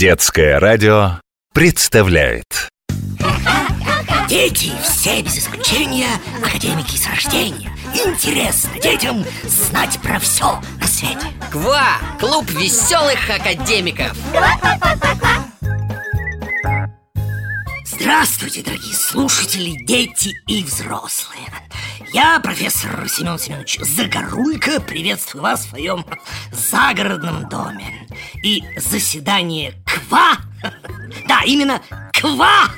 Детское радио представляет. Дети все без исключения академики с рождения. Интересно детям знать про все на свете. КВА! Клуб веселых академиков Здравствуйте, дорогие слушатели, дети и взрослые. Я, профессор Семен Семенович Загоруйко Приветствую вас в своем загородном доме. И заседание КВА Да, именно КВА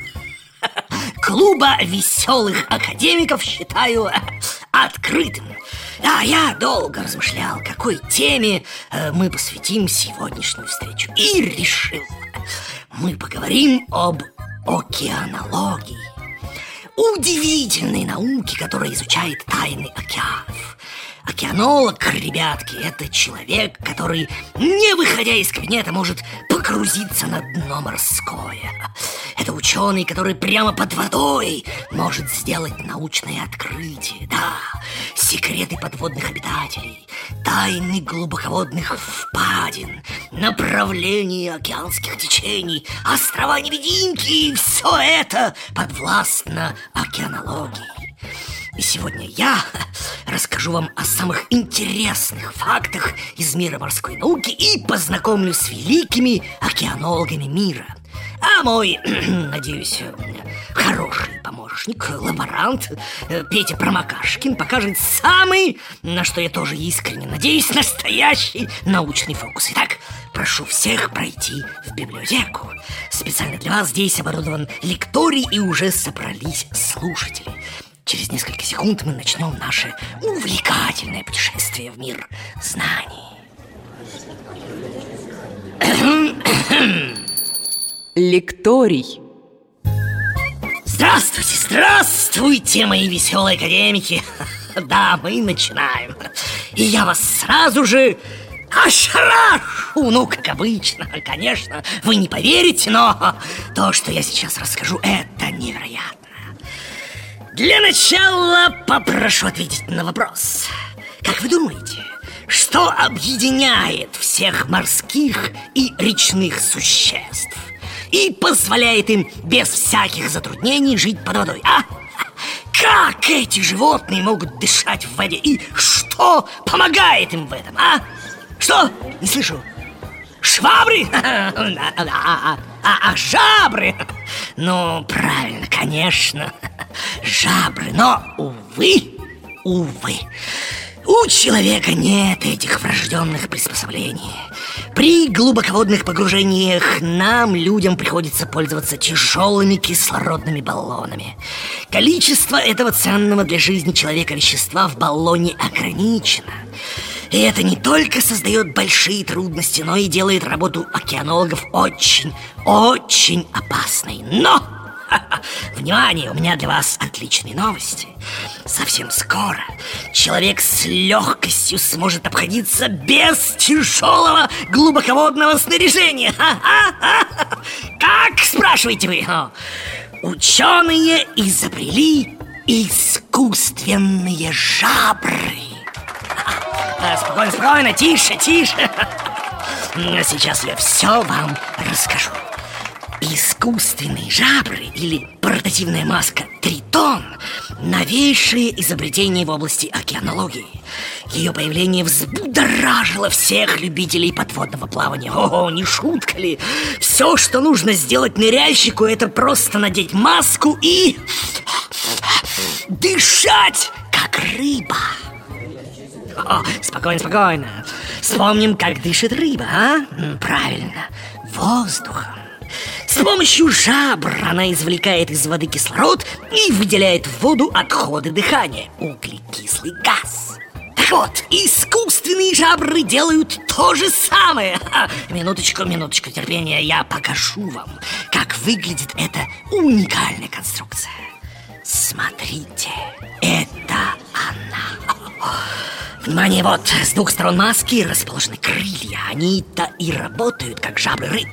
Клуба веселых академиков считаю открытым. А я долго размышлял, какой теме э, мы посвятим сегодняшнюю встречу. И решил, мы поговорим об океанологии. Удивительной науке, которая изучает тайны океанов Океанолог, ребятки, это человек, который, не выходя из кабинета, может погрузиться на дно морское. Это ученый, который прямо под водой может сделать научное открытие Да, секреты подводных обитателей, тайны глубоководных впадин Направление океанских течений, острова-невидимки Все это подвластно океанологии. И сегодня я расскажу вам о самых интересных фактах из мира морской науки и познакомлю с великими океанологами мира. А мой, надеюсь, хороший помощник, лаборант э, Петя Промокашкин покажет самый, на что я тоже искренне надеюсь, настоящий научный фокус. Итак, прошу всех пройти в библиотеку. Специально для вас здесь оборудован лекторий и уже собрались слушатели. Через несколько секунд мы начнем наше увлекательное путешествие в мир знаний. Лекторий. Здравствуйте, здравствуйте, мои веселые академики. Да, мы начинаем. И я вас сразу же ошарашу, ну, как обычно. Конечно, вы не поверите, но то, что я сейчас расскажу, это невероятно. Для начала попрошу ответить на вопрос. Как вы думаете, что объединяет всех морских и речных существ и позволяет им без всяких затруднений жить под водой, а? Как эти животные могут дышать в воде и что помогает им в этом, а? Что? Не слышу. Швабры? А, а жабры? Ну, правильно, конечно жабры, но, увы, увы, у человека нет этих врожденных приспособлений. При глубоководных погружениях нам, людям, приходится пользоваться тяжелыми кислородными баллонами. Количество этого ценного для жизни человека вещества в баллоне ограничено. И это не только создает большие трудности, но и делает работу океанологов очень, очень опасной. Но Внимание, у меня для вас отличные новости. Совсем скоро человек с легкостью сможет обходиться без тяжелого глубоководного снаряжения. Как, спрашиваете вы? Ученые изобрели искусственные жабры. Спокойно, спокойно, тише, тише. Сейчас я все вам расскажу Искусственные жабры или портативная маска Тритон – новейшее изобретение в области океанологии. Ее появление взбудоражило всех любителей подводного плавания. О, не шутка ли? Все, что нужно сделать ныряльщику, это просто надеть маску и дышать, как рыба. О, спокойно, спокойно. Вспомним, как дышит рыба, а? Правильно, воздухом. С помощью жабр она извлекает из воды кислород и выделяет в воду отходы дыхания – углекислый газ. Так вот, искусственные жабры делают то же самое. минуточку, минуточку терпения, я покажу вам, как выглядит эта уникальная конструкция. Смотрите, это она. Внимание, вот, с двух сторон маски расположены крылья. Они-то и работают, как жабры рыб.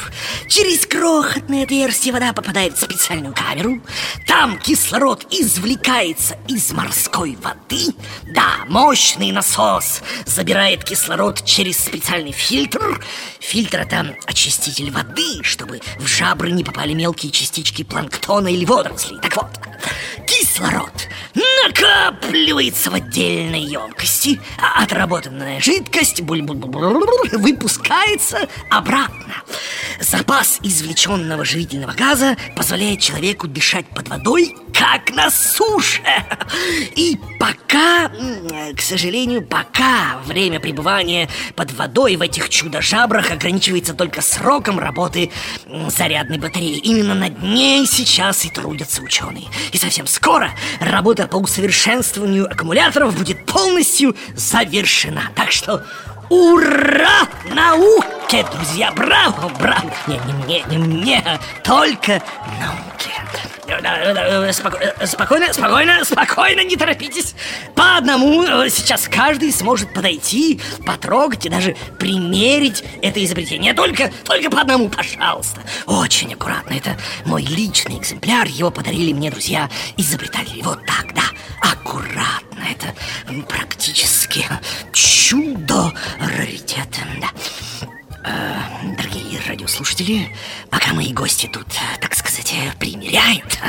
Через крохотное отверстие вода попадает в специальную камеру. Там кислород извлекается из морской воды. Да, мощный насос забирает кислород через специальный фильтр. Фильтр – это очиститель воды, чтобы в жабры не попали мелкие частички планктона или водорослей. Так вот, кислород накапливается в отдельной емкости, а отработанная жидкость выпускается обратно. Запас извлеченного живительного газа позволяет человеку дышать под водой, как на суше. И пока, к сожалению, пока время пребывания под водой в этих чудо-жабрах ограничивается только сроком работы зарядной батареи. Именно над ней сейчас и трудятся ученые. И совсем скоро работа по усовершенствованию аккумуляторов будет полностью завершена. Так что ура науке, друзья! Браво, браво! Не, не мне, не мне, только науке. Спокойно, спокойно, спокойно, не торопитесь. По одному э, сейчас каждый сможет подойти, потрогать и даже примерить это изобретение. Только, только по одному, пожалуйста. Очень аккуратно. Это мой личный экземпляр. Его подарили мне друзья-изобретатели. Вот так, да, аккуратно. Это практически чудо раритета. Да. Э, дорогие радиослушатели, пока мои гости тут, так сказать, примеряют,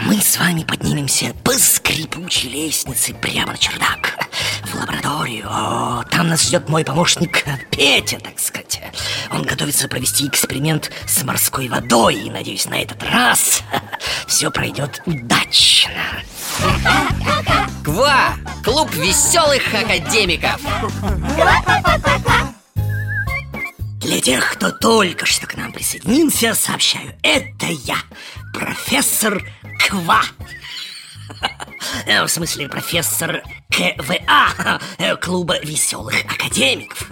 мы с вами поднимемся по скрипучей лестнице прямо на чердак, в лабораторию. О, там нас ждет мой помощник Петя, так сказать. Он готовится провести эксперимент с морской водой, и, надеюсь, на этот раз все пройдет удачно. Ква! Клуб веселых академиков! Для тех, кто только что к нам присоединился, сообщаю, это я, профессор Ква. Э, в смысле, профессор КВА, э, клуба веселых академиков.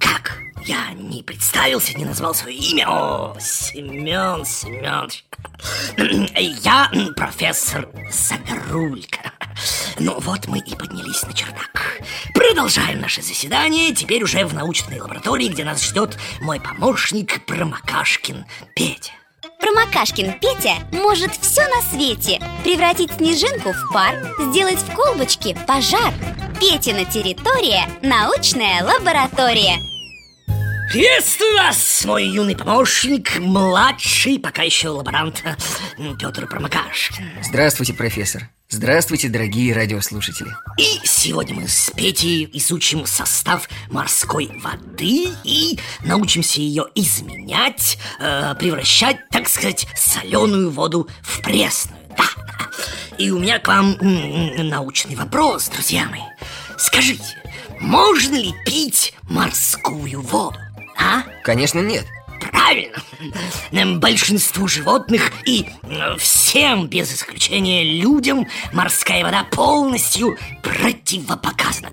Как? Я не представился, не назвал свое имя. О, Семен Семенович. Я профессор Загорулька. Ну вот мы и поднялись на чердак. Продолжаем наше заседание, теперь уже в научной лаборатории, где нас ждет мой помощник Промокашкин Петя. Промокашкин Петя может все на свете. Превратить снежинку в пар, сделать в колбочке пожар. Петина территория – научная лаборатория Приветствую вас, мой юный помощник, младший, пока еще лаборант Петр Промокашкин Здравствуйте, профессор. Здравствуйте, дорогие радиослушатели. И сегодня мы с Петей изучим состав морской воды И научимся ее изменять, э, превращать, так сказать, соленую воду в пресную. Да, и у меня к вам научный вопрос, друзья мои. Скажите, можно ли пить морскую воду? А? Конечно, нет. Правильно. Большинству животных и э, всем без исключения людям Морская вода полностью противопоказана.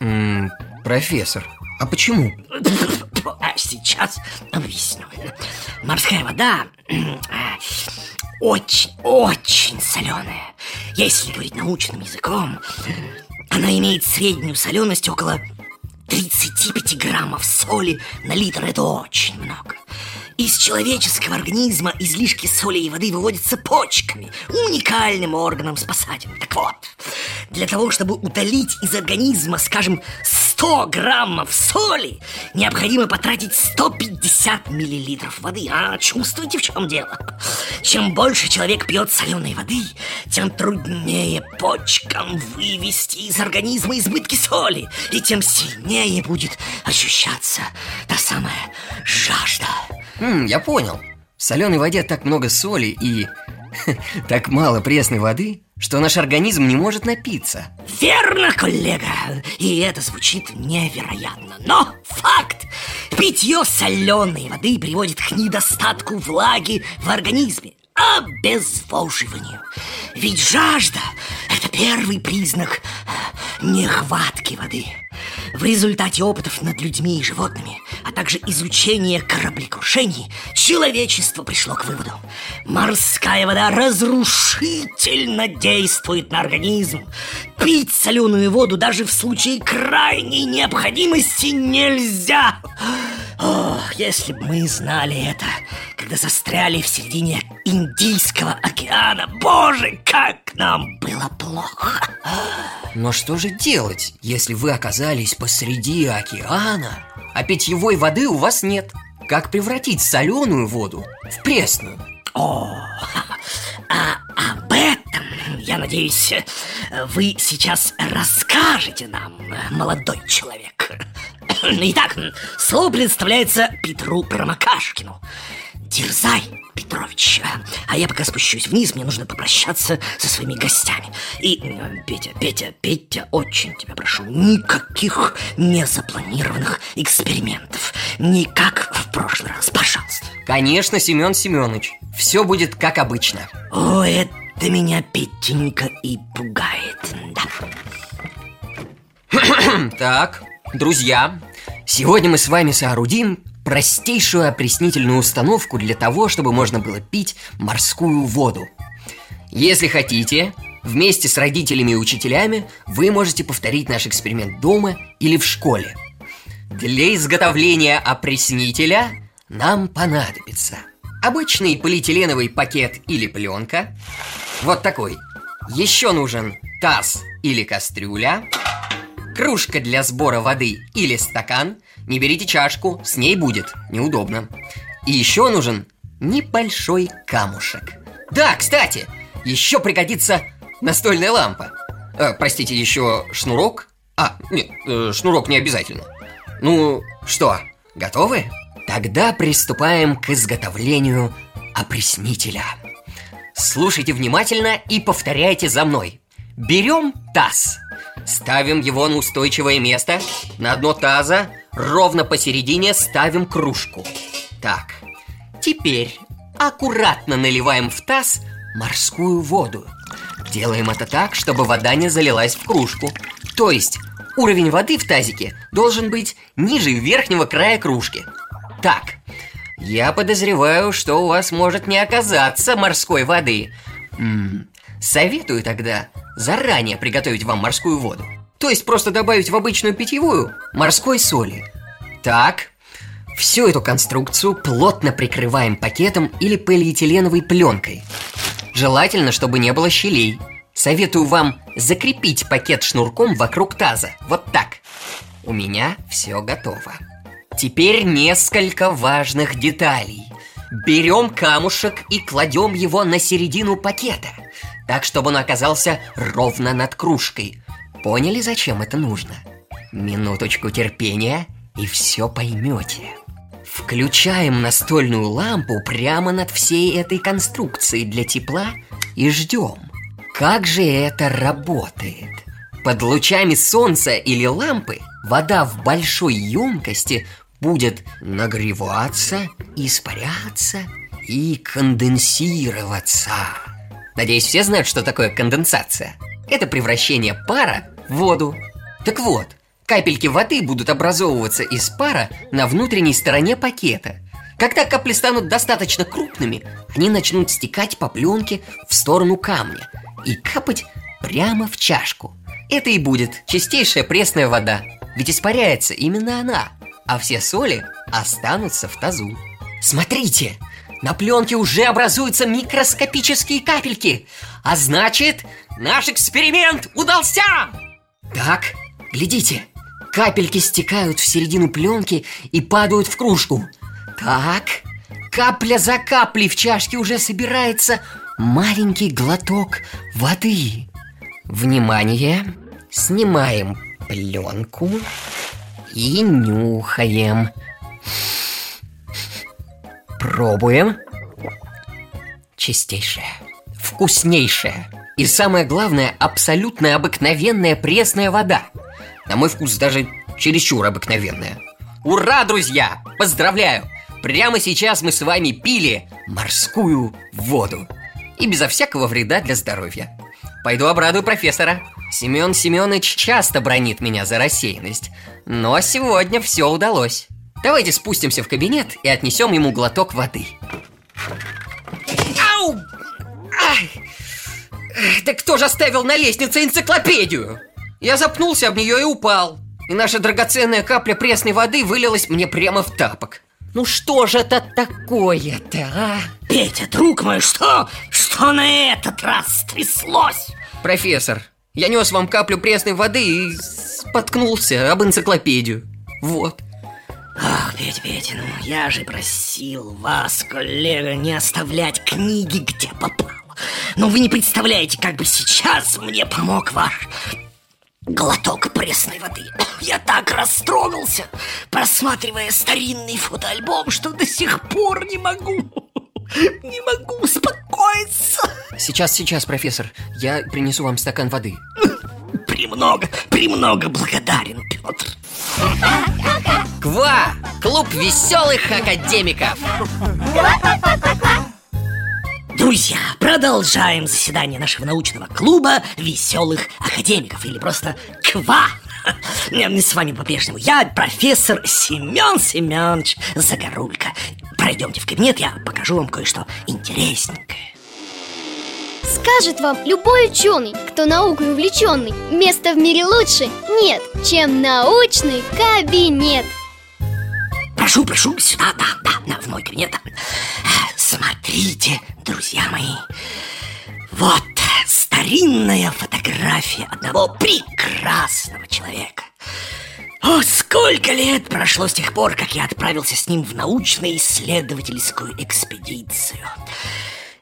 М -м, Профессор, а почему? А сейчас объясню. Морская вода очень-очень соленая. Если говорить научным языком Она имеет среднюю соленость около 35 граммов соли на литр – это очень много. Из человеческого организма излишки соли и воды выводятся почками, уникальным органом спасателем. Так вот, для того, чтобы удалить из организма, скажем, 100 граммов соли, необходимо потратить 150 миллилитров воды. А чувствуете, в чем дело? Чем больше человек пьет соленой воды, тем труднее почкам вывести из организма избытки соли, и тем сильнее будет ощущаться та самая жажда. М, я понял. В соленой воде так много соли и так мало пресной воды, что наш организм не может напиться. Верно, коллега. И это звучит невероятно. Но факт. Питье соленой воды приводит к недостатку влаги в организме обезвоживанию. Ведь жажда – это первый признак э, нехватки воды. В результате опытов над людьми и животными, а также изучения кораблекрушений, человечество пришло к выводу. Морская вода разрушительно действует на организм. Пить соленую воду даже в случае крайней необходимости нельзя. Ох, если бы мы знали это, когда застряли в середине Индийского океана, боже, как нам было плохо. Но что же делать, если вы оказались посреди океана, а питьевой воды у вас нет? Как превратить соленую воду в пресную? О, а об этом, я надеюсь, вы сейчас расскажете нам, молодой человек. Итак, слово представляется Петру Промокашкину. Дерзай, Петрович. А я пока спущусь вниз, мне нужно попрощаться со своими гостями. И, э, Петя, Петя, Петя, очень тебя прошу, никаких незапланированных экспериментов. Не как в прошлый раз, пожалуйста. Конечно, Семен Семенович, все будет как обычно. О, это меня, Петенька, и пугает, да. Так, друзья, сегодня мы с вами соорудим простейшую опреснительную установку для того, чтобы можно было пить морскую воду. Если хотите, вместе с родителями и учителями вы можете повторить наш эксперимент дома или в школе. Для изготовления опреснителя нам понадобится обычный полиэтиленовый пакет или пленка, вот такой. Еще нужен таз или кастрюля, кружка для сбора воды или стакан. Не берите чашку, с ней будет неудобно. И еще нужен небольшой камушек. Да, кстати, еще пригодится настольная лампа. Э, простите, еще шнурок? А, нет, э, шнурок не обязательно. Ну, что, готовы? Тогда приступаем к изготовлению опреснителя. Слушайте внимательно и повторяйте за мной. Берем таз, ставим его на устойчивое место, на дно таза ровно посередине ставим кружку. Так, теперь аккуратно наливаем в таз морскую воду. Делаем это так, чтобы вода не залилась в кружку. То есть уровень воды в тазике должен быть ниже верхнего края кружки. Так, я подозреваю, что у вас может не оказаться морской воды. М-м, советую тогда заранее приготовить вам морскую воду. То есть просто добавить в обычную питьевую морской соли. Так, всю эту конструкцию плотно прикрываем пакетом или полиэтиленовой пленкой. Желательно, чтобы не было щелей. Советую вам закрепить пакет шнурком вокруг таза. Вот так. У меня все готово. Теперь несколько важных деталей. Берем камушек и кладем его на середину пакета, так, чтобы он оказался ровно над кружкой. Поняли, зачем это нужно? Минуточку терпения, и все поймете. Включаем настольную лампу прямо над всей этой конструкцией для тепла и ждем. Как же это работает? Под лучами солнца или лампы вода в большой емкости будет нагреваться, испаряться и конденсироваться. Надеюсь, все знают, что такое конденсация. Это превращение пара в воду. Так вот, капельки воды будут образовываться из пара на внутренней стороне пакета. Когда капли станут достаточно крупными, они начнут стекать по пленке в сторону камня и капать прямо в чашку. Это и будет чистейшая пресная вода, ведь испаряется именно она, а все соли останутся в тазу. Смотрите, на пленке уже образуются микроскопические капельки, а значит, наш эксперимент удался! Так, глядите, капельки стекают в середину пленки и падают в кружку. Так, капля за каплей в чашке уже собирается маленький глоток воды. Внимание! Снимаем пленку и нюхаем. Пробуем. Чистейшая, вкуснейшая и самое главное, абсолютно обыкновенная пресная вода. На мой вкус даже чересчур обыкновенная. Ура, друзья! Поздравляю! Прямо сейчас мы с вами пили морскую воду. И безо всякого вреда для здоровья. Пойду обрадую профессора. Семен Семенович часто бронит меня за рассеянность. Но сегодня все удалось. Давайте спустимся в кабинет и отнесем ему глоток воды. Да кто же оставил на лестнице энциклопедию? Я запнулся об нее и упал. И наша драгоценная капля пресной воды вылилась мне прямо в тапок. Ну что же это такое-то, а? Петя, друг мой, что? Что на этот раз стряслось? Профессор, я нес вам каплю пресной воды и споткнулся об энциклопедию. Вот. Ах, Петя, Петя, ну я же просил вас, коллега, не оставлять книги где попало. Но вы не представляете, как бы сейчас мне помог ваш глоток пресной воды. Я так растрогался, просматривая старинный фотоальбом, что до сих пор не могу, не могу успокоиться. Сейчас, сейчас, профессор, я принесу вам стакан воды. Премного, премного благодарен, Петр. КВА! Клуб веселых академиков! Друзья, продолжаем заседание нашего научного клуба веселых академиков Или просто КВА с вами по-прежнему Я профессор Семен Семенович Загорулько Пройдемте в кабинет, я покажу вам кое-что интересненькое. Скажет вам любой ученый, кто наукой увлеченный Места в мире лучше нет, чем научный кабинет. Прошу, прошу, сюда, да, да, в мой кабинет Смотрите, друзья мои Вот старинная фотография одного прекрасного человека О, сколько лет прошло с тех пор, как я отправился с ним в научно-исследовательскую экспедицию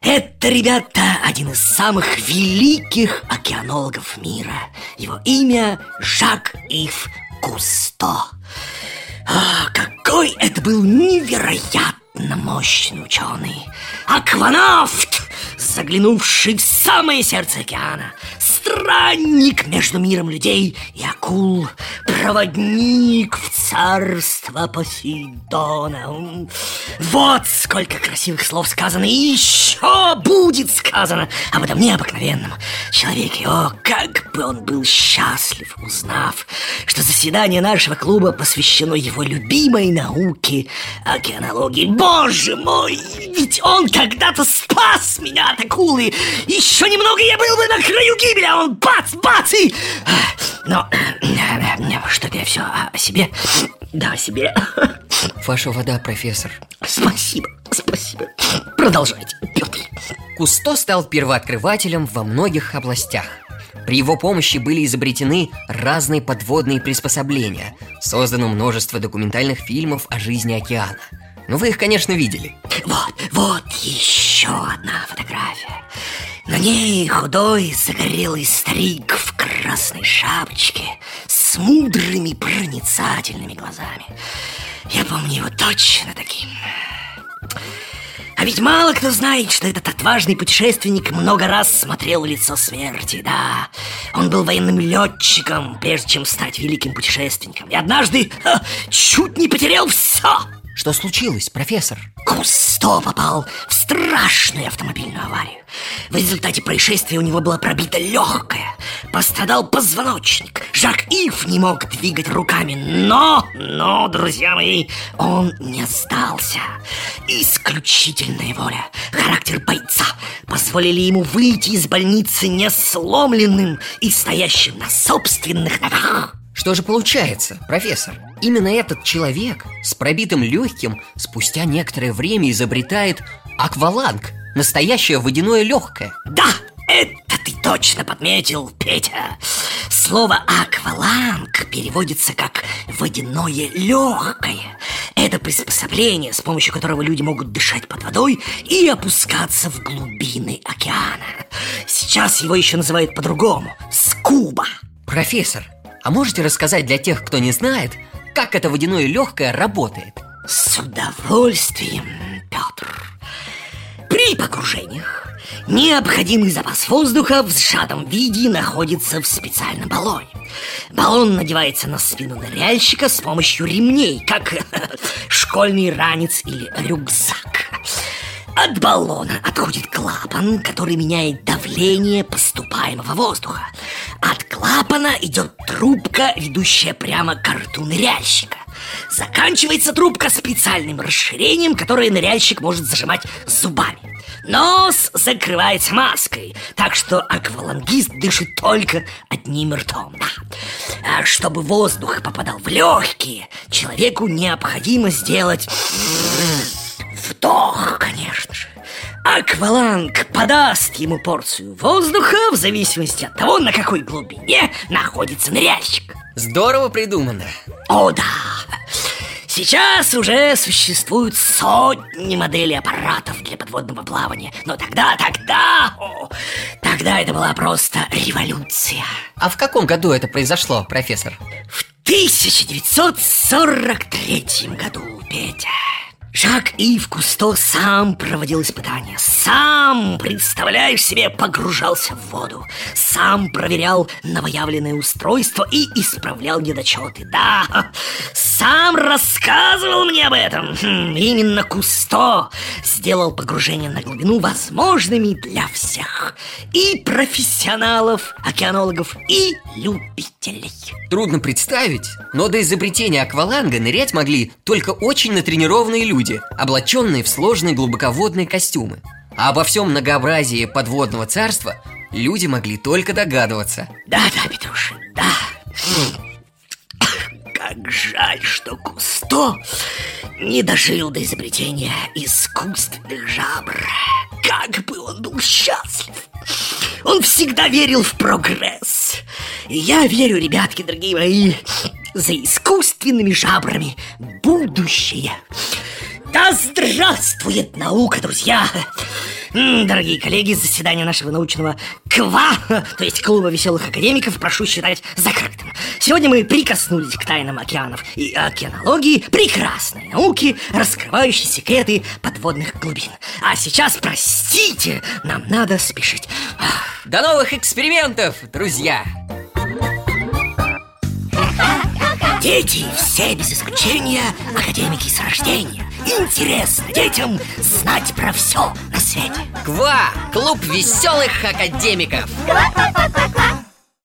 это, ребята, один из самых великих океанологов мира. Его имя Жак-Ив Кусто. А, какой это был невероятно мощный ученый! Акванавт, заглянувший в самое сердце океана, странник между миром людей и акул, проводник в царство Посейдона. Вот сколько красивых слов сказано, и еще будет сказано об этом необыкновенном человеке. О, как бы он был счастлив, узнав, что заседание нашего клуба посвящено его любимой науке океанологии. Боже мой, ведь он когда-то спас меня от акулы. Еще немного я был бы на краю гибели, а он бац, бац и... Но что-то я все о себе. Да, о себе. Ваша вода, профессор. Спасибо, спасибо. Продолжайте, Петр. Кусто стал первооткрывателем во многих областях. При его помощи были изобретены разные подводные приспособления, создано множество документальных фильмов о жизни океана. Ну, вы их, конечно, видели. Вот, вот еще одна фотография. На ней худой, загорелый старик в красной шапочке с мудрыми проницательными глазами. Я помню его точно таким. А ведь мало кто знает, что этот отважный путешественник много раз смотрел лицо смерти, да. Он был военным летчиком, прежде чем стать великим путешественником. И однажды ха, чуть не потерял все. Что случилось, профессор? Кусто попал в страшную автомобильную аварию. В результате происшествия у него была пробита легкая. Пострадал позвоночник. Жак Ив не мог двигать руками. Но, но, друзья мои, он не сдался. Исключительная воля, характер бойца позволили ему выйти из больницы не сломленным и стоящим на собственных ногах. Что же получается, профессор? Именно этот человек с пробитым легким спустя некоторое время изобретает акваланг, настоящее водяное легкое. Да, это ты точно подметил, Петя. Слово акваланг переводится как водяное легкое. Это приспособление, с помощью которого люди могут дышать под водой и опускаться в глубины океана. Сейчас его еще называют по-другому – скуба. Профессор, а можете рассказать для тех, кто не знает, как это водяное легкое работает? С удовольствием, Петр. При погружениях необходимый запас воздуха в сжатом виде находится в специальном баллоне. Баллон надевается на спину ныряльщика с помощью ремней, как школьный ранец или рюкзак. От баллона отходит клапан, который меняет давление поступаемого воздуха. От клапана идет трубка, ведущая прямо к рту ныряльщика. Заканчивается трубка специальным расширением, которое ныряльщик может зажимать зубами. Нос закрывается маской, так что аквалангист дышит только одним ртом. Да. А чтобы воздух попадал в легкие, человеку необходимо сделать вдох, конечно же. Акваланг подаст ему порцию воздуха в зависимости от того, на какой глубине находится ныряльщик. Здорово придумано. О, да! Сейчас уже существуют сотни моделей аппаратов для подводного плавания. Но тогда, тогда, о, тогда это была просто революция. А в каком году это произошло, профессор? В 1943 году, Петя. Жак Ив Кусто сам проводил испытания Сам, представляешь себе, погружался в воду Сам проверял новоявленное устройство и исправлял недочеты. Да, сам рассказывал мне об этом. Хм, Именно Кусто сделал погружение на глубину возможными для всех. И профессионалов, океанологов, и любителей. Трудно представить, но до изобретения акваланга нырять могли только очень натренированные люди, облаченные в сложные глубоководные костюмы. А обо всем многообразии подводного царства люди могли только догадываться. Да-да, Петруша, да. Как жаль, что Кусто не дожил до изобретения искусственных жабр. Как бы он был счастлив. Он всегда верил в прогресс. И я верю, ребятки, дорогие мои, за искусственными жабрами будущее. Да здравствует наука, друзья! Дорогие коллеги, заседание нашего научного КВА, то есть Клуба веселых академиков, прошу считать закрытым. Сегодня мы прикоснулись к тайнам океанов и океанологии, прекрасной науки, раскрывающей секреты подводных глубин. А сейчас, простите, нам надо спешить. До новых экспериментов, друзья! Дети все без исключения академики с рождения. Интересно детям знать про все на свете. КВА! Клуб веселых академиков! Ква-ква-ква-ква,